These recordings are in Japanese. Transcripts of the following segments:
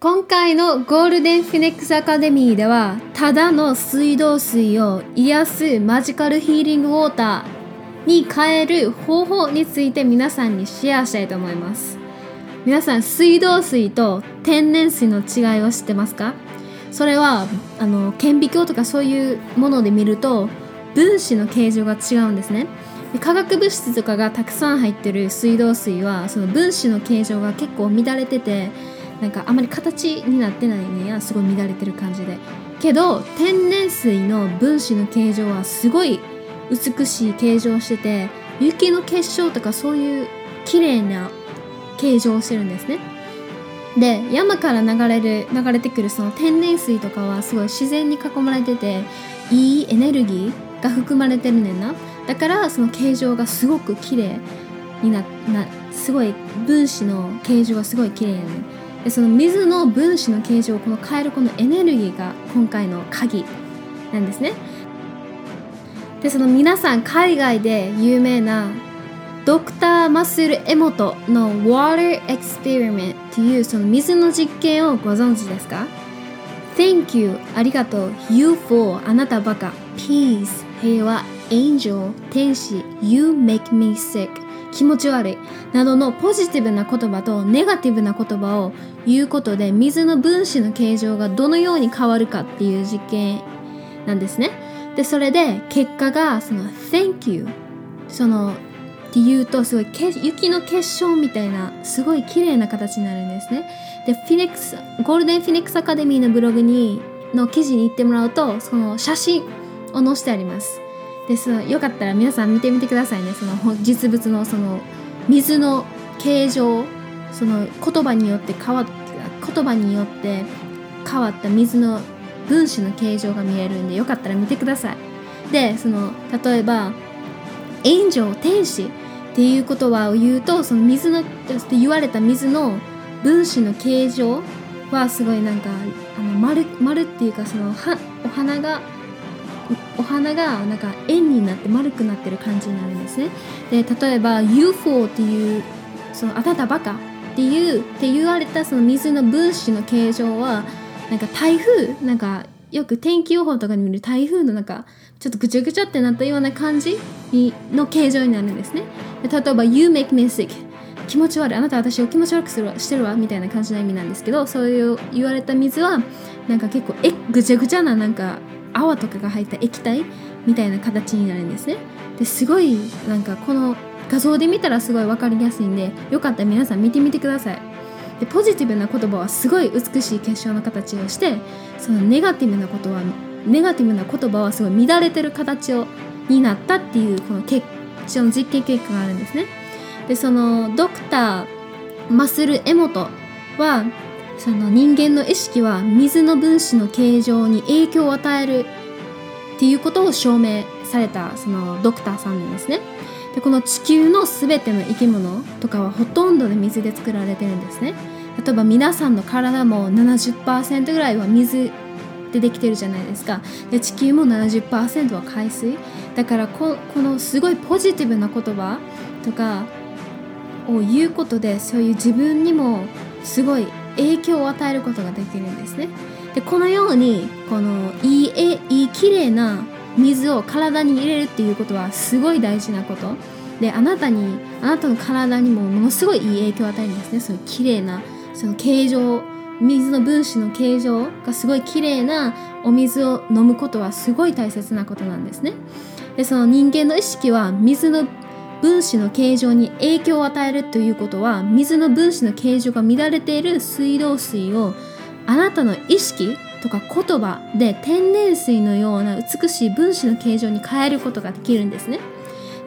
今回のゴールデンフィネックスアカデミーではただの水道水を癒すマジカルヒーリングウォーターに変える方法について皆さんにシェアしたいと思います。皆さん水道水と天然水の違いを知ってますか？それはあの顕微鏡とかそういうもので見ると分子の形状が違うんですね。化学物質とかがたくさん入ってる水道水はその分子の形状が結構乱れててなんかあまり形になってないねやすごい乱れてる感じで。けど天然水の分子の形状はすごい美しい形状をしてて雪の結晶とかそういう綺麗な形状をしてるんですね。で山から流れる流れてくるその天然水とかはすごい自然に囲まれてていいエネルギーが含まれてるねんな。だからその形状がすごく綺麗にななすごい分子の形状がすごい綺麗やねんでその水の分子の形状をこの変えるこのエネルギーが今回の鍵なんですね。でその皆さん海外で有名なドクター・マッスル・エモトの Water Experiment っていうその水の実験をご存知ですか？Thank you. ありがとう。You for あなたバカ。Peace. 平和。Angel. 天使。You make me sick. 気持ち悪いなどのポジティブな言葉とネガティブな言葉を言うことで水の分子の形状がどのように変わるかっていう実験なんですね。でそれで結果がその Thank you そのって言うとすごい雪の結晶みたいなすごい綺麗な形になるんですね。でフェニックスゴールデンフェニックスアカデミーのブログにの記事に行ってもらうとその写真を載せてあります。でそのよかったら皆さん見てみてくださいね。その実物のその水の形状その言葉によって変わった言葉によって変わった水の分子の形状が見えるんでよかったら見てください。でその例えばエンジョ天使っていう言葉を言うとその水のって言われた水の分子の形状はすごいなんかあの丸丸っていうかそのはお花がお花がなんか円になって丸くなってる感じになるんですね。で例えば UFO っていうそのあなたバカっていうって言われたその水の分子の形状はなんか台風なんかよく天気予報とかに見る台風のなんかちょっとぐちゃぐちゃってなったような感じにの形状になるんですね。で例えば You make me sick 気持ち悪いあなた私を気持ち悪くするしてるわみたいな感じの意味なんですけどそういう言われた水はなんか結構えぐちゃぐちゃななんか泡とかが入った液体みたいな形になるんですね。ですごいなんかこの画像で見たらすごい分かりやすいんでよかったら皆さん見てみてください。でポジティブな言葉はすごい美しい結晶の形をしてそのネガティブなことはネガティブな言葉はすごい乱れてる形をになったっていうこの結晶の実験結果があるんですね。でそのドクターマスル・エモトはその人間の意識は水の分子の形状に影響を与えるっていうことを証明されたそのドクターさんなんですね。でこの地球の全ての生き物とかはほとんどで水で作られてるんですね。例えば皆さんの体も70%ぐらいは水でできてるじゃないですか。で地球も70%は海水。だからこのすごいポジティブな言葉とかを言うことでそういう自分にもすごい影響を与えることができるんですね。でこのようにこのいいえいい綺麗な水を体に入れるっていうことはすごい大事なこと。であなたにあなたの体にもものすごいいい影響を与えるんですね。そういう綺麗なその形状水の分子の形状がすごい綺麗なお水を飲むことはすごい大切なことなんですね。でその人間の意識は水の分子の形状に影響を与えるということは水の分子の形状が乱れている水道水をあなたの意識とか言葉で天然水のような美しい分子の形状に変えることができるんですね。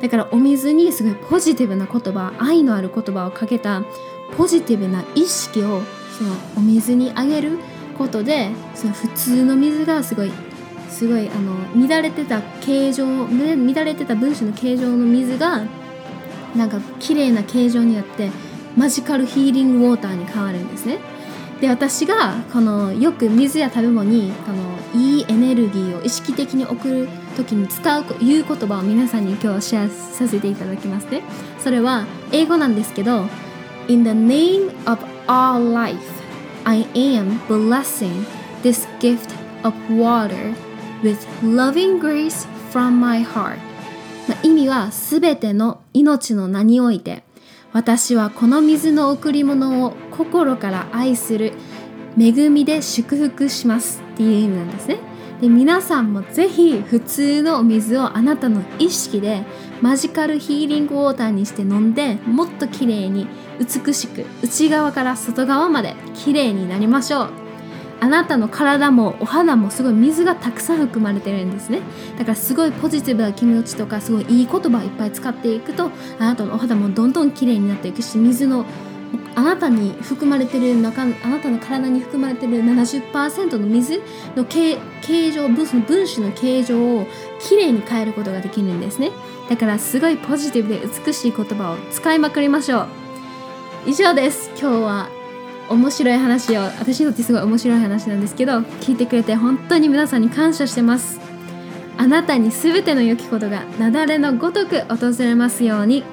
だからお水にすごいポジティブな言葉愛のある言葉をかけたポジティブな意識をそのお水にあげることでその普通の水がすごいすごいあの乱れてた形状乱れてた分子の形状の水がなんか綺麗な形状になってマジカルヒーリングウォーターに変わるんですね。で私がこのよく水や食べ物にこのいいエネルギーを意識的に送る時に使う言う言葉を皆さんに今日はシェアさせていただきますね。それは英語なんですけど In the name of our life I am blessing this gift of water with loving grace from my heart. まあ意味はすべての命の名において私はこの水の贈り物を心から愛する恵みで祝福しますっていう意味なんですね。で皆さんもぜひ普通の水をあなたの意識でマジカルヒーリングウォーターにして飲んでもっと綺麗に美しく内側から外側まで綺麗になりましょう。あなたの体もお肌もすごい水がたくさん含まれてるんですね。だからすごいポジティブな気持ちとかすごいいい言葉をいっぱい使っていくとあなたのお肌もどんどん綺麗になっていくし水のあなたに含まれてる中あなたの体に含まれてる70%の水の形形状分分子の形状をきれいに変えることができるんですね。だからすごいポジティブで美しい言葉を使いまくりましょう。以上です。今日は面白い話を私にとってすごい面白い話なんですけど聞いてくれて本当に皆さんに感謝してます。あなたに全ての良きことが雪崩のごとく訪れますように。